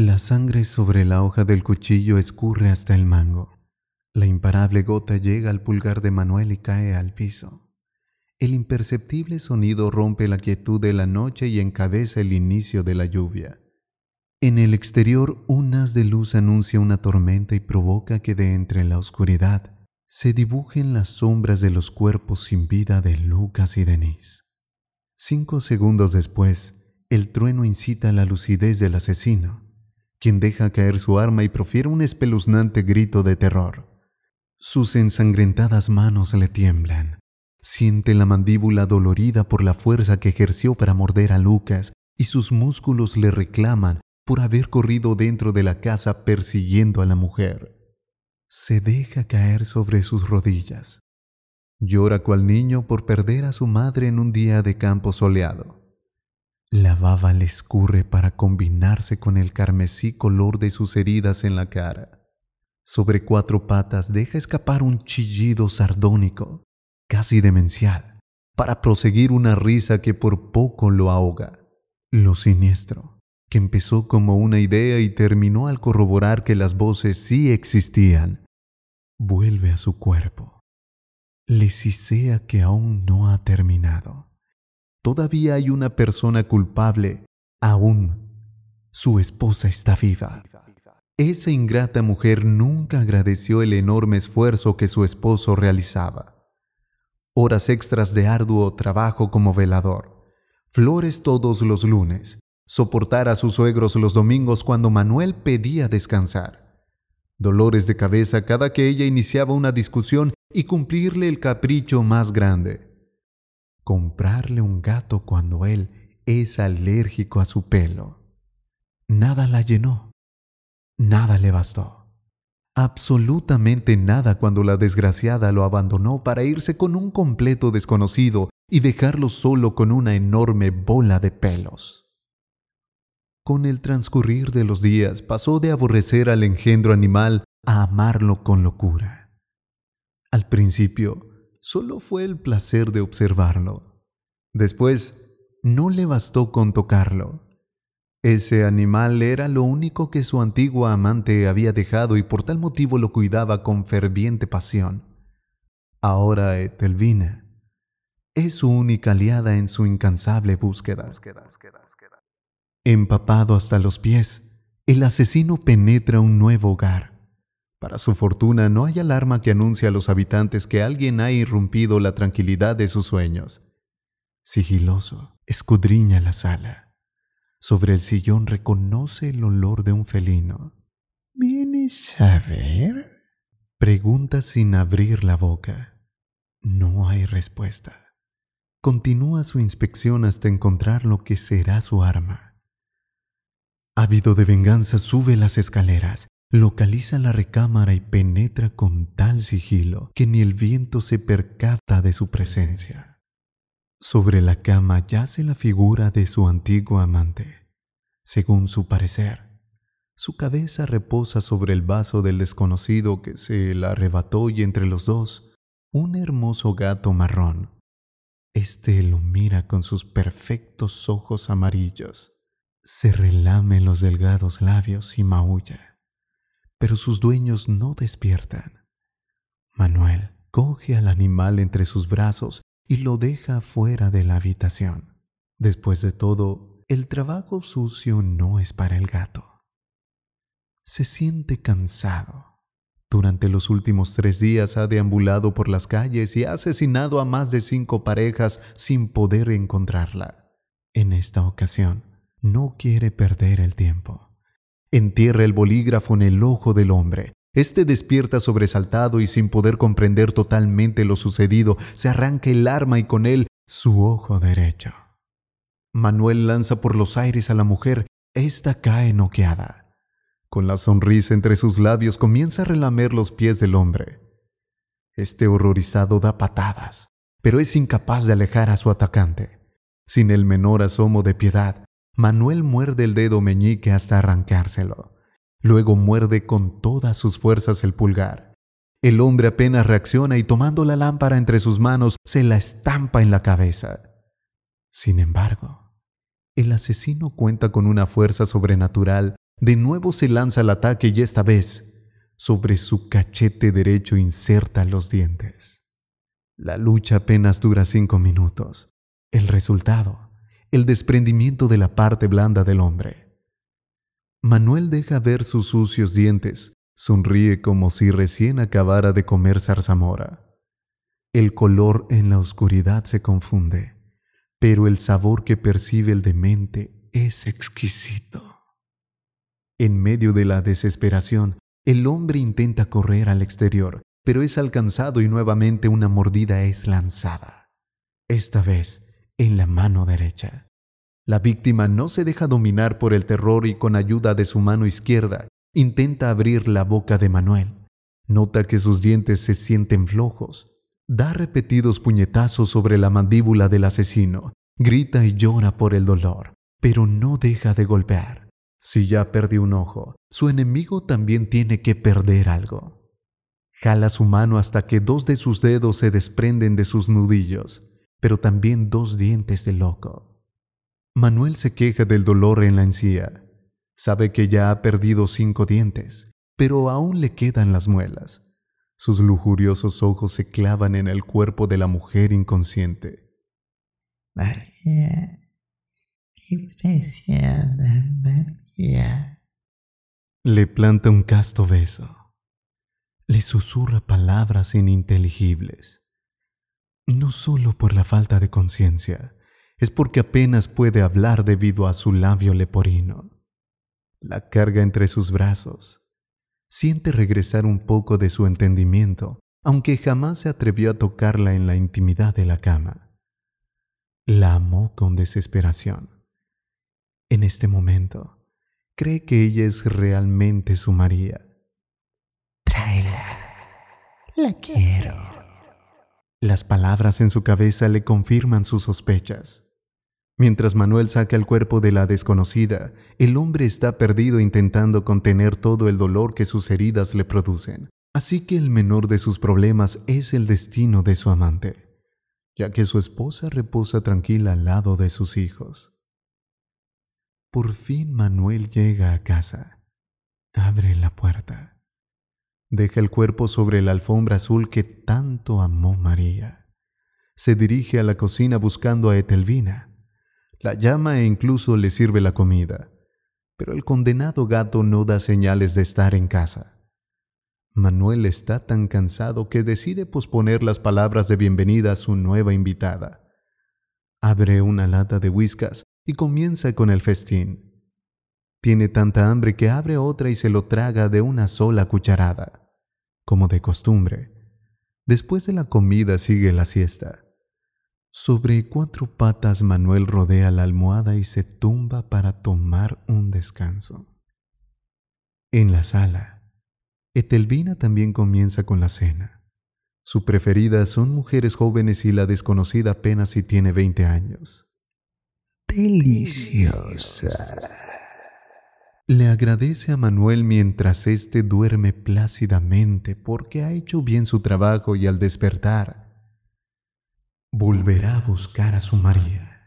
La sangre sobre la hoja del cuchillo escurre hasta el mango. La imparable gota llega al pulgar de Manuel y cae al piso. El imperceptible sonido rompe la quietud de la noche y encabeza el inicio de la lluvia. En el exterior un haz de luz anuncia una tormenta y provoca que de entre la oscuridad se dibujen las sombras de los cuerpos sin vida de Lucas y Denise. Cinco segundos después, el trueno incita la lucidez del asesino, quien deja caer su arma y profiere un espeluznante grito de terror. Sus ensangrentadas manos le tiemblan. Siente la mandíbula dolorida por la fuerza que ejerció para morder a Lucas y sus músculos le reclaman por haber corrido dentro de la casa persiguiendo a la mujer. Se deja caer sobre sus rodillas. Llora cual niño por perder a su madre en un día de campo soleado. La baba le escurre para combinarse con el carmesí color de sus heridas en la cara. Sobre cuatro patas deja escapar un chillido sardónico, casi demencial, para proseguir una risa que por poco lo ahoga. Lo siniestro que empezó como una idea y terminó al corroborar que las voces sí existían, vuelve a su cuerpo. Le sisea que aún no ha terminado. Todavía hay una persona culpable, aún. Su esposa está viva. Esa ingrata mujer nunca agradeció el enorme esfuerzo que su esposo realizaba. Horas extras de arduo trabajo como velador, flores todos los lunes, soportar a sus suegros los domingos cuando Manuel pedía descansar, dolores de cabeza cada que ella iniciaba una discusión y cumplirle el capricho más grande, comprarle un gato cuando él es alérgico a su pelo. Nada la llenó, nada le bastó. Absolutamente nada cuando la desgraciada lo abandonó para irse con un completo desconocido y dejarlo solo con una enorme bola de pelos. Con el transcurrir de los días pasó de aborrecer al engendro animal a amarlo con locura. Al principio solo fue el placer de observarlo. Después no le bastó con tocarlo. Ese animal era lo único que su antigua amante había dejado y por tal motivo lo cuidaba con ferviente pasión. Ahora Etelvina es su única aliada en su incansable búsqueda. Empapado hasta los pies, el asesino penetra un nuevo hogar. Para su fortuna no hay alarma que anuncie a los habitantes que alguien ha irrumpido la tranquilidad de sus sueños. Sigiloso, escudriña la sala. Sobre el sillón reconoce el olor de un felino. ¿Vienes a ver? Pregunta sin abrir la boca. No hay respuesta. Continúa su inspección hasta encontrar lo que será su arma. Ávido de venganza sube las escaleras, localiza la recámara y penetra con tal sigilo que ni el viento se percata de su presencia. Sobre la cama yace la figura de su antiguo amante. Según su parecer, su cabeza reposa sobre el vaso del desconocido que se la arrebató y entre los dos un hermoso gato marrón. Este lo mira con sus perfectos ojos amarillos se relame los delgados labios y maulla, pero sus dueños no despiertan. Manuel coge al animal entre sus brazos y lo deja fuera de la habitación. Después de todo, el trabajo sucio no es para el gato. Se siente cansado. Durante los últimos tres días ha deambulado por las calles y ha asesinado a más de cinco parejas sin poder encontrarla. En esta ocasión, no quiere perder el tiempo. Entierra el bolígrafo en el ojo del hombre. Este despierta sobresaltado y sin poder comprender totalmente lo sucedido, se arranca el arma y con él su ojo derecho. Manuel lanza por los aires a la mujer. Esta cae noqueada. Con la sonrisa entre sus labios comienza a relamer los pies del hombre. Este horrorizado da patadas, pero es incapaz de alejar a su atacante. Sin el menor asomo de piedad, Manuel muerde el dedo meñique hasta arrancárselo. Luego muerde con todas sus fuerzas el pulgar. El hombre apenas reacciona y tomando la lámpara entre sus manos se la estampa en la cabeza. Sin embargo, el asesino cuenta con una fuerza sobrenatural De nuevo se lanza al ataque y esta vez, sobre su cachete derecho inserta los dientes. La lucha apenas dura cinco minutos. El resultado, el desprendimiento de la parte blanda del hombre. Manuel deja ver sus sucios dientes, sonríe como si recién acabara de comer zarzamora. El color en la oscuridad se confunde, pero el sabor que percibe el demente es exquisito. En medio de la desesperación, el hombre intenta correr al exterior, pero es alcanzado y nuevamente una mordida es lanzada. Esta vez en la mano derecha. La víctima no se deja dominar por el terror y con ayuda de su mano izquierda intenta abrir la boca de Manuel. Nota que sus dientes se sienten flojos. Da repetidos puñetazos sobre la mandíbula del asesino. Grita y llora por el dolor, pero no deja de golpear. Si ya perdió un ojo, su enemigo también tiene que perder algo. Jala su mano hasta que dos de sus dedos se desprenden de sus nudillos, pero también dos dientes de loco. Manuel se queja del dolor en la encía. Sabe que ya ha perdido cinco dientes, pero aún le quedan las muelas. Sus lujuriosos ojos se clavan en el cuerpo de la mujer inconsciente. María, mi preciada María. Le planta un casto beso. Le susurra palabras ininteligibles. No solo por la falta de conciencia, es porque apenas puede hablar debido a su labio leporino. La carga entre sus brazos. Siente regresar un poco de su entendimiento, aunque jamás se atrevió a tocarla en la intimidad de la cama. La amó con desesperación. En este momento, cree que ella es realmente su María. Tráela. La quiero. Las palabras en su cabeza le confirman sus sospechas. Mientras Manuel saca el cuerpo de la desconocida, el hombre está perdido intentando contener todo el dolor que sus heridas le producen. Así que el menor de sus problemas es el destino de su amante, ya que su esposa reposa tranquila al lado de sus hijos. Por fin Manuel llega a casa. Abre la puerta. Deja el cuerpo sobre la alfombra azul que tanto amó María. Se dirige a la cocina buscando a Etelvina la llama e incluso le sirve la comida, pero el condenado gato no da señales de estar en casa. Manuel está tan cansado que decide posponer las palabras de bienvenida a su nueva invitada. Abre una lata de whiskas y comienza con el festín. Tiene tanta hambre que abre otra y se lo traga de una sola cucharada, como de costumbre. Después de la comida sigue la siesta. Sobre cuatro patas Manuel rodea la almohada y se tumba para tomar un descanso. En la sala, Etelvina también comienza con la cena. Su preferida son mujeres jóvenes y la desconocida apenas si tiene 20 años. Deliciosa. Le agradece a Manuel mientras éste duerme plácidamente porque ha hecho bien su trabajo y al despertar volverá a buscar a su María.